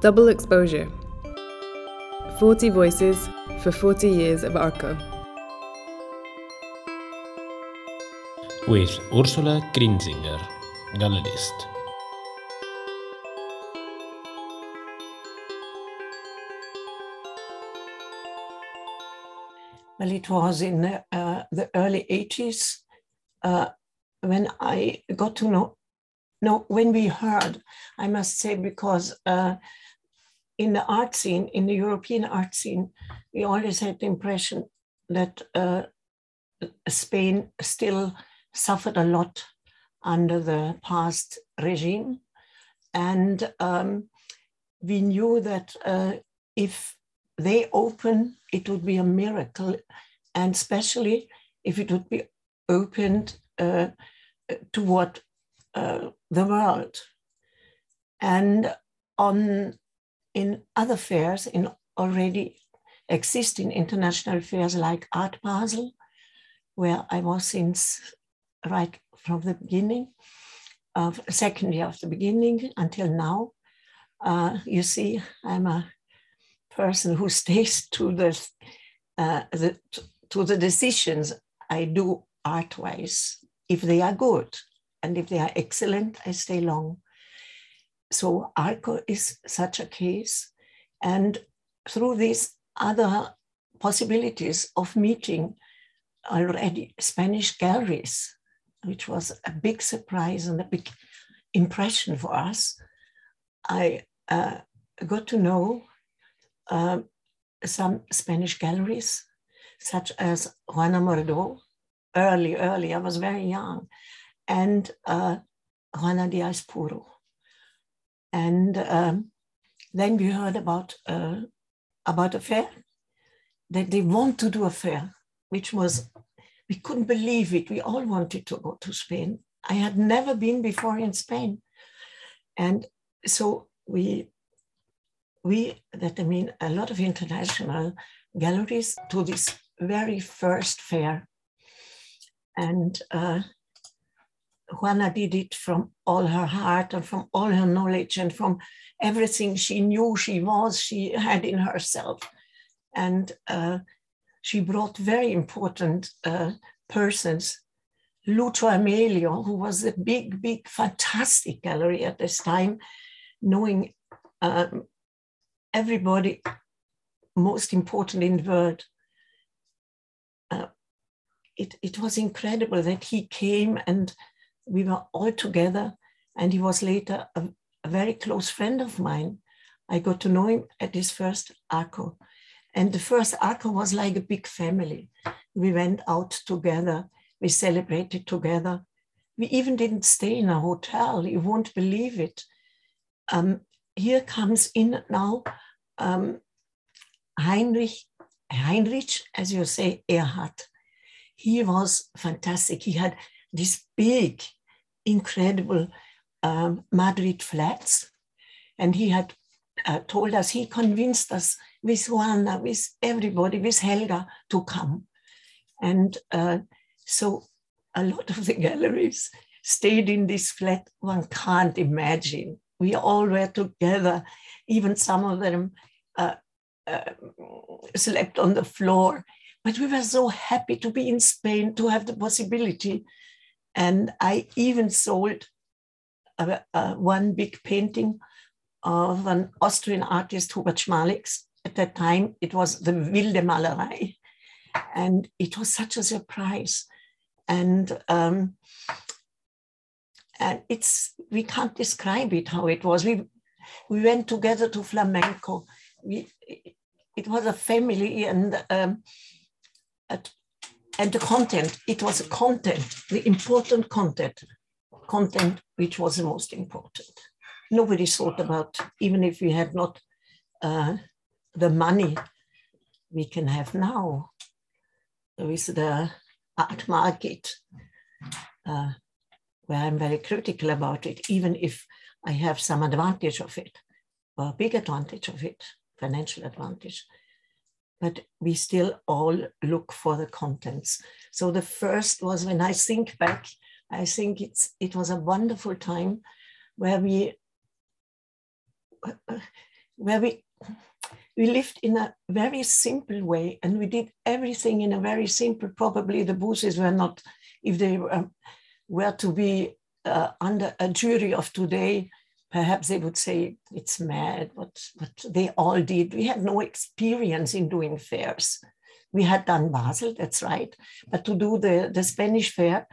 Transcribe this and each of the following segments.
Double Exposure 40 Voices for 40 Years of ARCO. With Ursula Krinzinger, gallerist. Well, it was in uh, the early 80s uh, when I got to know, no, when we heard, I must say, because uh, in the art scene, in the European art scene, we always had the impression that uh, Spain still suffered a lot under the past regime. And um, we knew that uh, if they open, it would be a miracle, and especially if it would be opened uh, toward uh, the world. And on in other fairs, in already existing international fairs like Art Basel, where I was since right from the beginning, of second year of the beginning until now. Uh, you see, I'm a person who stays to the, uh, the to the decisions I do art-wise. If they are good and if they are excellent, I stay long. So ARCO is such a case, and through these other possibilities of meeting already Spanish galleries, which was a big surprise and a big impression for us, I uh, got to know uh, some Spanish galleries, such as Juana Mordo, early, early, I was very young, and uh, Juana de Aizpuru. And um, then we heard about, uh, about a fair, that they want to do a fair, which was, we couldn't believe it. We all wanted to go to Spain. I had never been before in Spain. And so we we, that I mean, a lot of international galleries to this very first fair. And uh, Juana did it from all her heart and from all her knowledge and from everything she knew she was, she had in herself. And uh, she brought very important uh, persons. Lucio Amelio, who was a big, big, fantastic gallery at this time, knowing um, everybody most important in the world. Uh, it, it was incredible that he came and we were all together and he was later a, a very close friend of mine. I got to know him at his first ARCO. And the first ARCO was like a big family. We went out together, we celebrated together. We even didn't stay in a hotel, you won't believe it. Um, here comes in now um, Heinrich, Heinrich, as you say, Ehrhardt. He was fantastic. He had this big, incredible um, Madrid flats, and he had uh, told us, he convinced us with Juana, with everybody, with Helga to come. And uh, so a lot of the galleries stayed in this flat. One can't imagine. We all were together, even some of them uh, uh, slept on the floor. But we were so happy to be in Spain, to have the possibility. And I even sold uh, uh, one big painting of an Austrian artist, Hubert Schmalix. At that time, it was the Wilde Malerei. And it was such a surprise. And um, and it's we can't describe it how it was. We we went together to flamenco we, it was a family and um, at, and the content, it was a content, the important content, content which was the most important. Nobody thought about, even if we had not uh, the money we can have now with the art market, uh, where I'm very critical about it, even if I have some advantage of it, or a big advantage of it financial advantage. But we still all look for the contents. So the first was when I think back, I think it's it was a wonderful time where we where we we lived in a very simple way and we did everything in a very simple probably the booths were not if they were, were to be uh, under a jury of today perhaps they would say it's mad what what they all did. We had no experience in doing fairs. We had done basel that's right. But to do the the spanish fair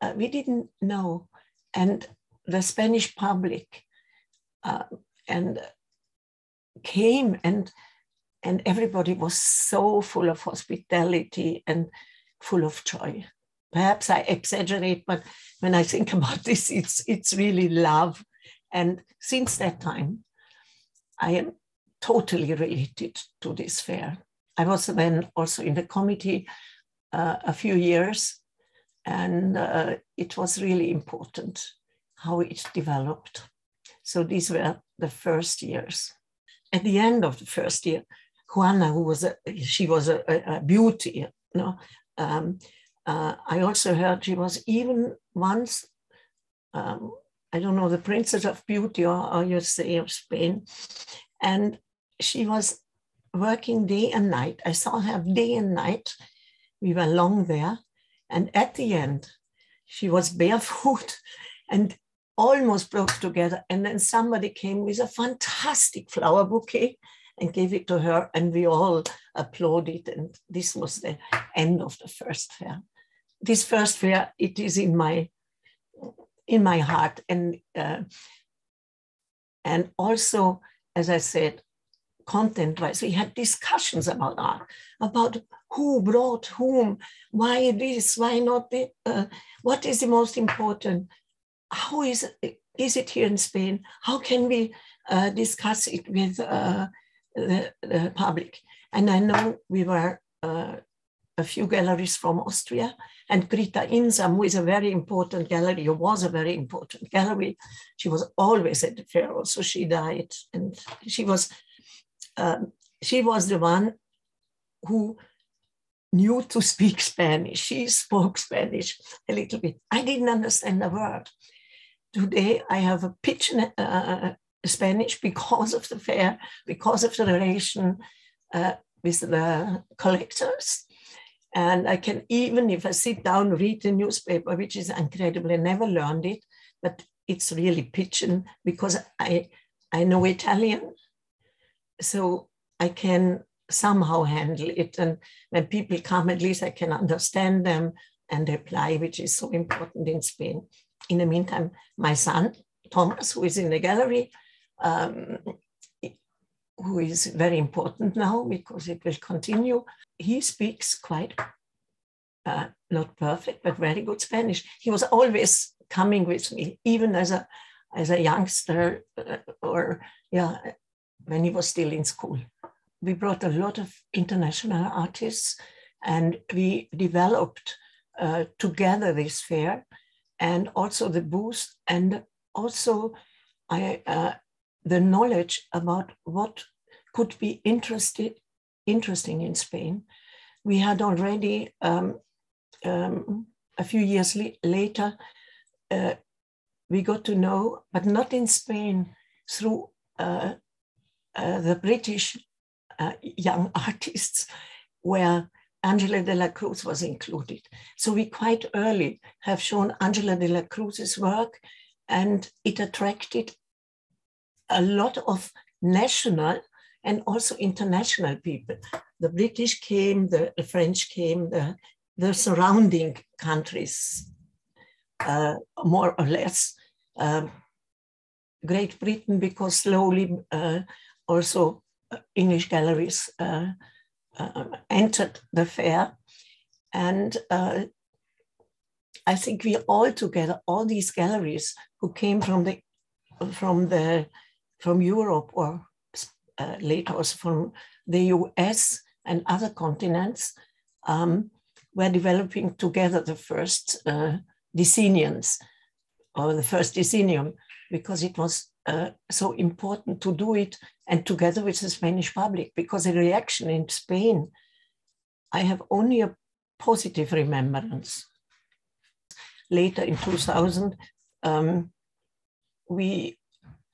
uh, we didn't know. And the spanish public uh, and came and and everybody was so full of hospitality and full of joy. Perhaps i exaggerate but when i think about this it's it's really love and since that time i am totally related to this fair. I was then also in the committee uh, a few years and uh, it was really important how it developed. So these were the first years. At the end of the first year, Juana, who was a, she was a, a beauty, you know, um, uh, I also heard she was even once, um, I don't know, the Princess of Beauty or, or you say of Spain, and she was working day and night. I saw her day and night. We were long there, and at the end, she was barefoot and almost broke together. And then somebody came with a fantastic flower bouquet and gave it to her, and we all applauded. And this was the end of the first fair. This first fair, it is in my in my heart, and uh, and also, as I said, content-wise, we had discussions about art, about who brought whom, why this, why not this, uh, what is the most important how is is it here in Spain? How can we uh, discuss it with uh, the, the, public? And I know we were uh, a few galleries from Austria, and Grita Insam, who is a very important gallery, or was a very important gallery, she was always at the fair. Also, she died, and she was um, she was the one who knew to speak Spanish. She spoke Spanish a little bit. I didn't understand a word today I have a pitch in uh, Spanish because of the fair, because of the relation uh, with the collectors. And I can even, if I sit down, read the newspaper, which is incredible. I never learned it, but it's really pitching because I, I know Italian. So I can somehow handle it. And when people come, at least I can understand them and reply, which is so important in Spain in the meantime, my son, Thomas, who is in the gallery, um, who is very important now because it will continue, he speaks quite, uh, not perfect, but very good Spanish. He was always coming with me, even as a, as a youngster uh, or, yeah, when he was still in school. We brought a lot of international artists and we developed uh, together this fair and also the boost and also I, uh, the knowledge about what could be interested, interesting in Spain. We had already um, um, a few years later, uh, we got to know, but not in Spain, through uh, uh the British uh, young artists, where Angela de la Cruz was included. So we quite early have shown Angela de la Cruz's work and it attracted a lot of national and also international people. The British came, the, French came, the, the surrounding countries, uh, more or less. Um, Great Britain, because slowly uh, also uh, English galleries uh, uh, entered the fair. And uh, I think we all together, all these galleries who came from the from the from Europe or uh, later also from the US and other continents, um, were developing together the first uh, decenniums or the first decennium because it was uh, so important to do it and together with the Spanish public because the reaction in Spain, I have only a positive remembrance. Later in 2000, um, we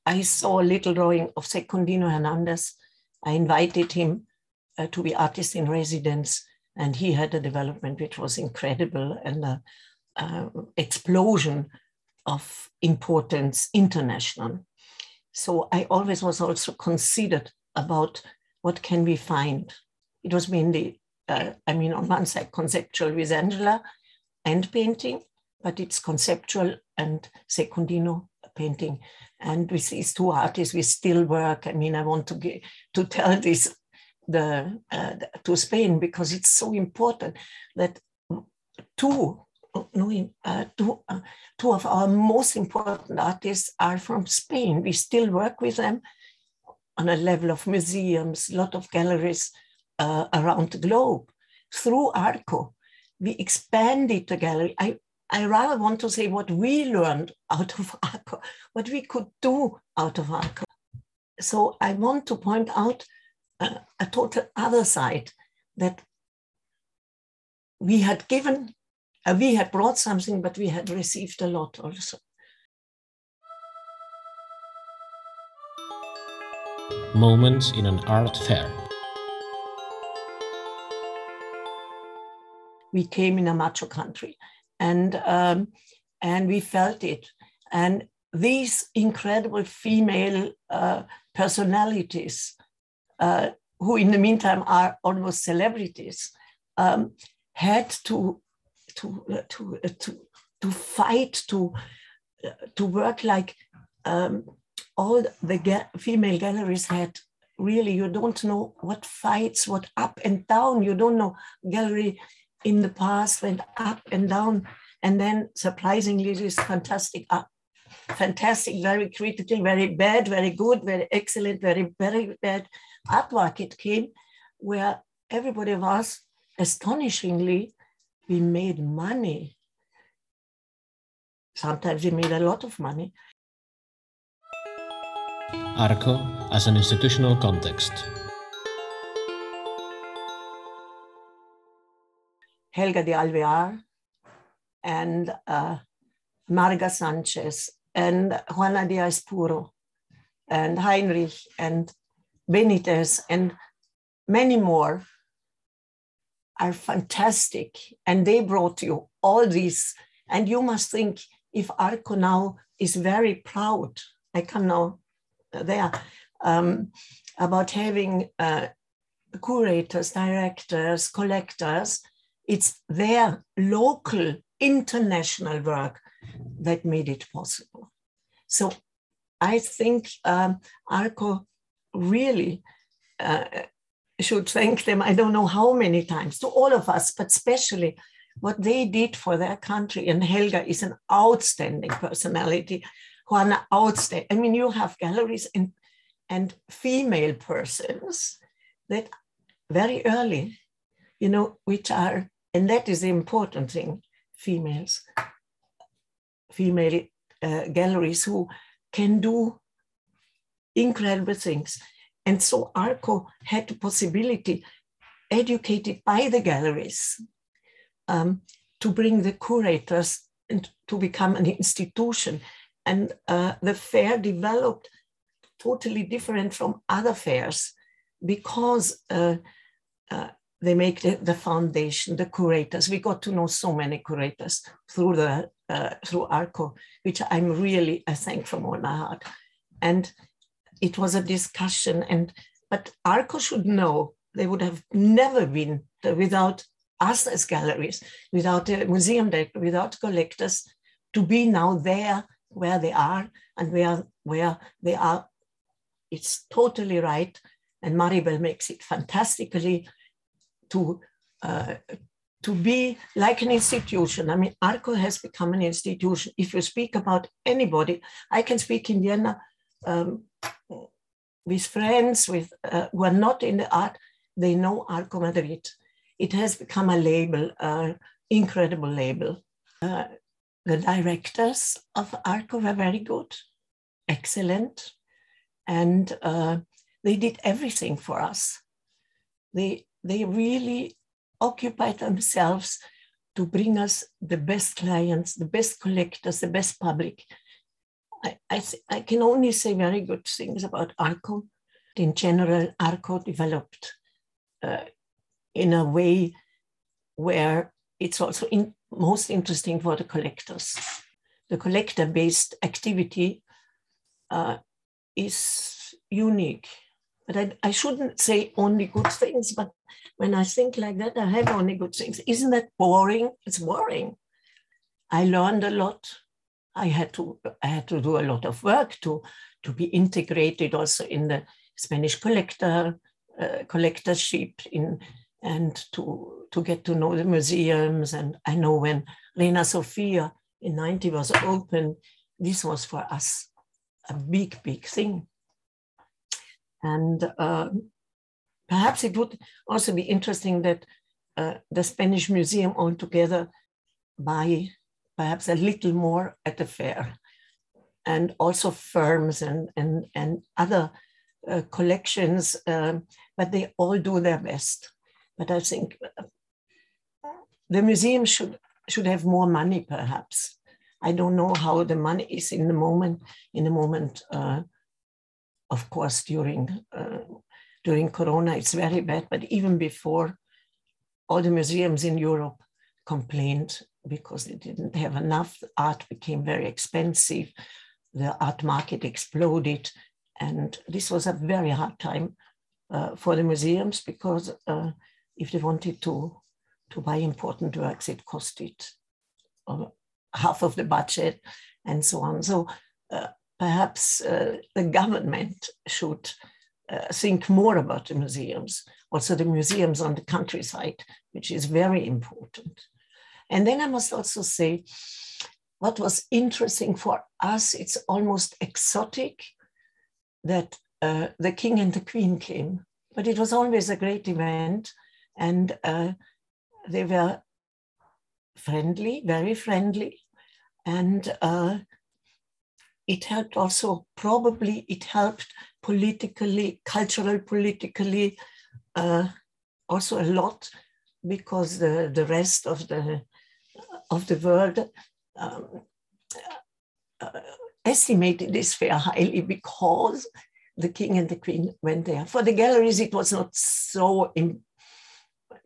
I saw a little drawing of Secundino Hernandez. I invited him uh, to be artist in residence, and he had a development which was incredible and an explosion of importance international. So I always was also considered about what can we find. It was mainly, uh, I mean, on one side conceptual with Angela and painting, but it's conceptual and Secundino painting. And with these two artists, we still work. I mean, I want to get, to tell this the uh, to Spain because it's so important that two uh, two, uh, two of our most important artists are from Spain. We still work with them on a level of museums, a lot of galleries uh, around the globe. Through ARCO, we expanded the gallery. I, I rather want to say what we learned out of ARCO, what we could do out of ARCO. So I want to point out uh, a total other side that we had given uh, we had brought something, but we had received a lot also. Moments in an art fair. We came in a macho country, and um, and we felt it. And these incredible female uh, personalities, uh, who in the meantime are almost celebrities, um, had to to to to to fight to to work like um, all the ga- female galleries had really you don't know what fights what up and down you don't know gallery in the past went up and down and then surprisingly this fantastic up fantastic very critical very bad very good very excellent very very bad art market came where everybody was astonishingly we made money. Sometimes we made a lot of money. ARCO as an institutional context. Helga de Alvear and uh, Marga Sanchez and Juana de Aizpuru and Heinrich and Benitez and many more are fantastic. And they brought you all this. And you must think if Arco now is very proud, I come now there, um, about having uh, curators, directors, collectors, it's their local, international work that made it possible. So I think um, Arco really uh, should thank them, I don't know how many times, to all of us, but especially what they did for their country. And Helga is an outstanding personality. who Juana, outstanding. I mean, you have galleries and, and female persons that very early, you know, which are, and that is the important thing, females, female uh, galleries who can do incredible things. And so ARCO had the possibility, educated by the galleries, um, to bring the curators and to become an institution. And uh, the fair developed totally different from other fairs because uh, uh, they make the, the, foundation, the curators. We got to know so many curators through the uh, through ARCO, which I'm really I thank from all my heart. And it was a discussion and but arco should know they would have never been without us as galleries without a museum director without collectors to be now there where they are and where where they are it's totally right and maribel makes it fantastically to uh, to be like an institution. I mean, ARCO has become an institution. If you speak about anybody, I can speak in Vienna um, with friends with uh, who are not in the art, they know Arco Madrid. It has become a label, an incredible label. Uh, the directors of Arco were very good, excellent, and uh, they did everything for us. They, they really occupied themselves to bring us the best clients, the best collectors, the best public. I, I, I can only say very good things about ARCO. In general, ARCO developed uh, in a way where it's also in, most interesting for the collectors. The collector based activity uh, is unique. But I, I shouldn't say only good things, but when I think like that, I have only good things. Isn't that boring? It's boring. I learned a lot. I had to I had to do a lot of work to to be integrated also in the Spanish collector uh, collectorship in and to to get to know the museums. And I know when Reina Sofia in 90 was open, this was for us a big, big thing. And uh, perhaps it would also be interesting that uh, the Spanish Museum altogether buy perhaps a little more at the fair and also firms and, and, and other uh, collections, um, but they all do their best. But I think uh, the museum should, should have more money, perhaps. I don't know how the money is in the moment. In the moment, uh, of course, during uh, during Corona, it's very bad. But even before, all the museums in Europe complained because they didn't have enough. Art became very expensive. The art market exploded. And this was a very hard time uh, for the museums because uh, if they wanted to, to buy important works, it costed uh, half of the budget and so on. So uh, perhaps uh, the government should uh, think more about the museums, also the museums on the countryside, which is very important. And then I must also say, what was interesting for us, it's almost exotic that uh, the king and the queen came, but it was always a great event. And uh, they were friendly, very friendly. And uh, it helped also, probably it helped politically, cultural, politically, uh, also a lot because the, the rest of the of the world um, uh, estimated this fair highly because the king and the queen went there. For the galleries, it was not so Im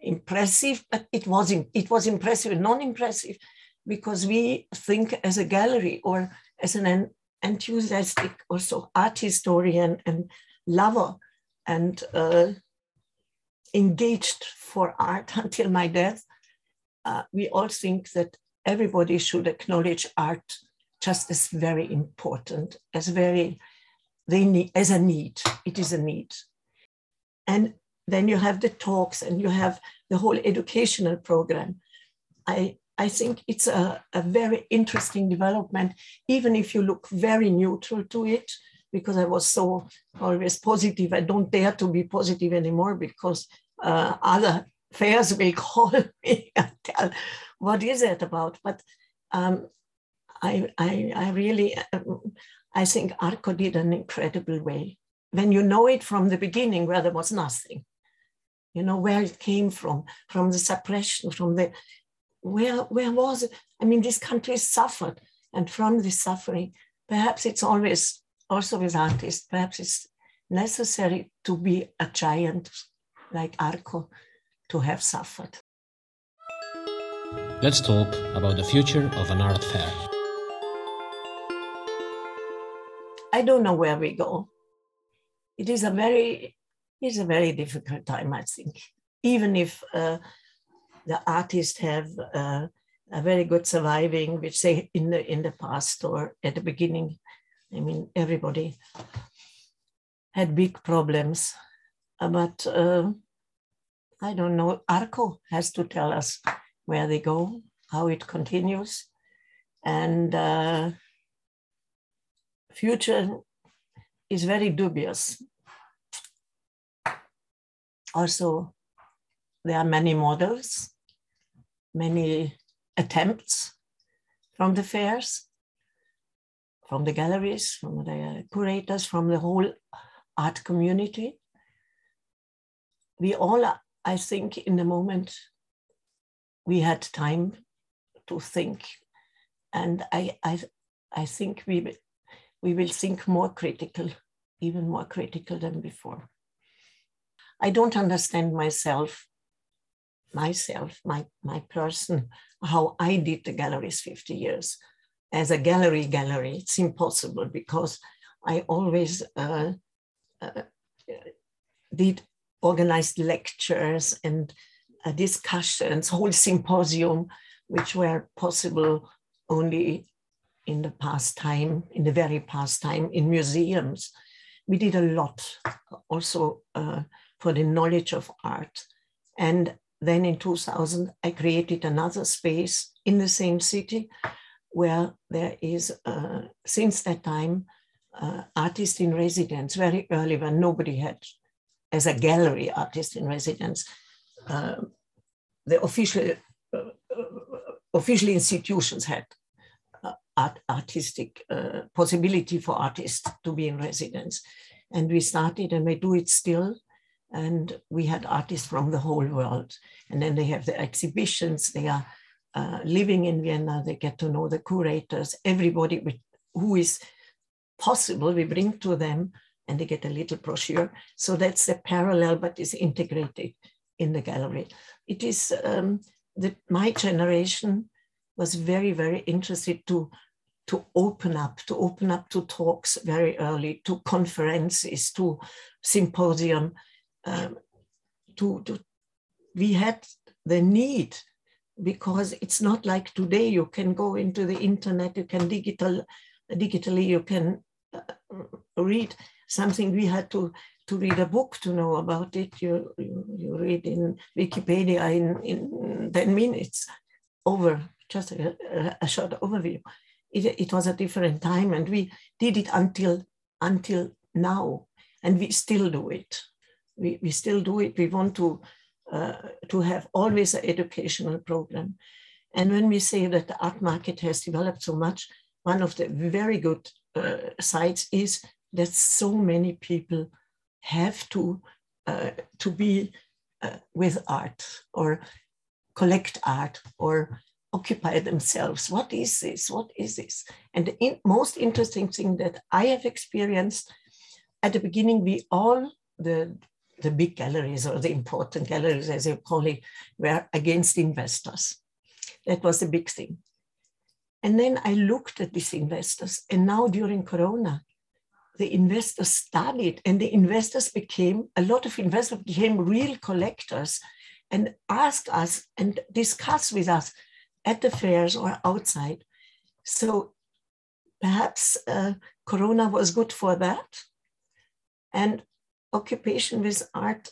impressive, but it was it was impressive and non-impressive because we think as a gallery or as an enthusiastic also art historian and lover and uh, engaged for art until my death, uh, we all think that everybody should acknowledge art just as very important, as very they need as a need. It is a need. And then you have the talks and you have the whole educational program. I I think it's a, a very interesting development, even if you look very neutral to it, because I was so always positive. I don't dare to be positive anymore because uh, other fairs will call me and tell what is it about. But um, I, I, I really, um, I think Arco did an incredible way. When you know it from the beginning, where there was nothing, you know where it came from, from the suppression, from the where where was it? I mean, this country suffered, and from this suffering, perhaps it's always also with artists. Perhaps it's necessary to be a giant like Arco to have suffered. Let's talk about the future of an art fair. I don't know where we go. It is a very, it is a very difficult time, I think. Even if uh, the artists have uh, a very good surviving, which say in the in the past or at the beginning, I mean everybody had big problems, uh, but uh, I don't know. Arco has to tell us where they go, how it continues, and uh, future is very dubious. Also, there are many models many attempts from the fairs, from the galleries, from the curators, from the whole art community. We all, I think, in the moment, we had time to think. And I, I, I think we, we will think more critical, even more critical than before. I don't understand myself, myself, my, my person, how I did the galleries 50 years. As a gallery gallery, it's impossible because I always uh, uh, did organized lectures and uh, discussions, whole symposium, which were possible only in the past time, in the very past time, in museums. We did a lot also uh, for the knowledge of art. And then in 2000, I created another space in the same city where there is, uh, since that time, uh, artist in residence very early when nobody had, as a gallery artist in residence, uh, the official uh, uh, official institutions had uh, art, artistic possibility for artists to be in residence, and we started, and we do it still. And we had artists from the whole world, and then they have the exhibitions. They are living in Vienna. They get to know the curators, everybody with, who is possible, we bring to them and they get a little brochure. So that's a parallel, but is integrated in the gallery. It is um, that my generation was very, very interested to, to open up, to open up to talks very early, to conferences, to symposium. Um, to, to, we had the need because it's not like today you can go into the internet, you can digital, digitally, you can uh, read something we had to to read a book to know about it. You you, you read in Wikipedia in, in 10 minutes over just a, a short overview. It, it was a different time and we did it until until now and we still do it. We, we still do it. We want to uh, to have always an educational program. And when we say that the art market has developed so much, one of the very good uh, sides is that so many people have to uh, to be uh, with art or collect art or occupy themselves. What is this? What is this? And the in, most interesting thing that I have experienced at the beginning, we all the the big galleries or the important galleries, as you call it, were against investors. That was the big thing. And then I looked at these investors, and now during Corona, the investors studied, and the investors became a lot of investors became real collectors and asked us and discussed with us at the fairs or outside. So perhaps uh, Corona was good for that. And occupation with art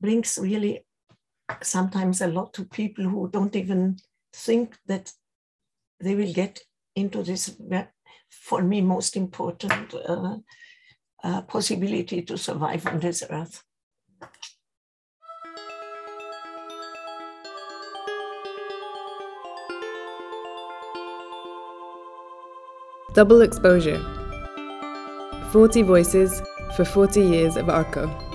brings really sometimes a lot to people who don't even think that they will get into this, for me, most important uh, uh, possibility to survive on this earth. Double exposure 40 voices for 40 years of ARCO.